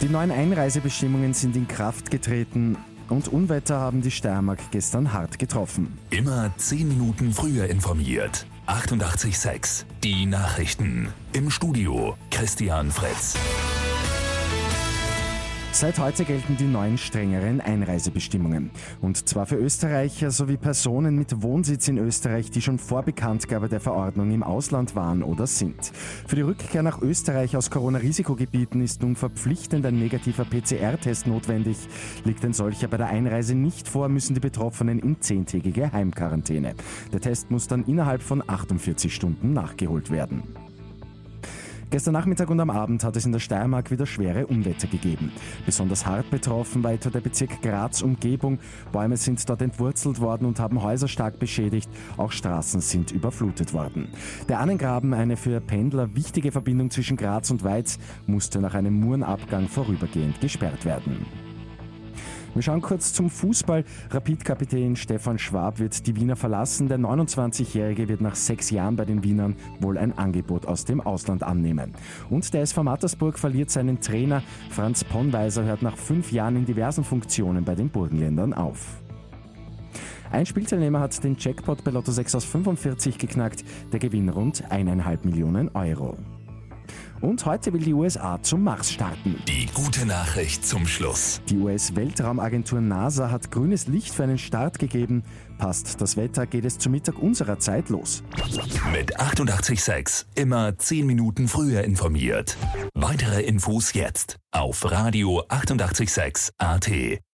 Die neuen Einreisebestimmungen sind in Kraft getreten und Unwetter haben die Steiermark gestern hart getroffen. Immer 10 Minuten früher informiert. 88.6 Die Nachrichten. Im Studio Christian Fritz. Seit heute gelten die neuen strengeren Einreisebestimmungen. Und zwar für Österreicher sowie Personen mit Wohnsitz in Österreich, die schon vor Bekanntgabe der Verordnung im Ausland waren oder sind. Für die Rückkehr nach Österreich aus Corona-Risikogebieten ist nun verpflichtend ein negativer PCR-Test notwendig. Liegt ein solcher bei der Einreise nicht vor, müssen die Betroffenen in zehntägige Heimquarantäne. Der Test muss dann innerhalb von 48 Stunden nachgeholt werden. Gestern Nachmittag und am Abend hat es in der Steiermark wieder schwere Unwetter gegeben. Besonders hart betroffen war etwa der Bezirk Graz Umgebung. Bäume sind dort entwurzelt worden und haben Häuser stark beschädigt. Auch Straßen sind überflutet worden. Der Annengraben, eine für Pendler wichtige Verbindung zwischen Graz und Weiz, musste nach einem Murenabgang vorübergehend gesperrt werden. Wir schauen kurz zum Fußball. Rapid-Kapitän Stefan Schwab wird die Wiener verlassen. Der 29-Jährige wird nach sechs Jahren bei den Wienern wohl ein Angebot aus dem Ausland annehmen. Und der SV Mattersburg verliert seinen Trainer. Franz Ponweiser hört nach fünf Jahren in diversen Funktionen bei den Burgenländern auf. Ein Spielteilnehmer hat den Jackpot bei Lotto 6 aus 45 geknackt. Der Gewinn rund 1,5 Millionen Euro. Und heute will die USA zum Mars starten. Die gute Nachricht zum Schluss. Die US-Weltraumagentur NASA hat grünes Licht für einen Start gegeben. Passt das Wetter, geht es zu Mittag unserer Zeit los. Mit 88.6 immer 10 Minuten früher informiert. Weitere Infos jetzt auf Radio 88.6 AT.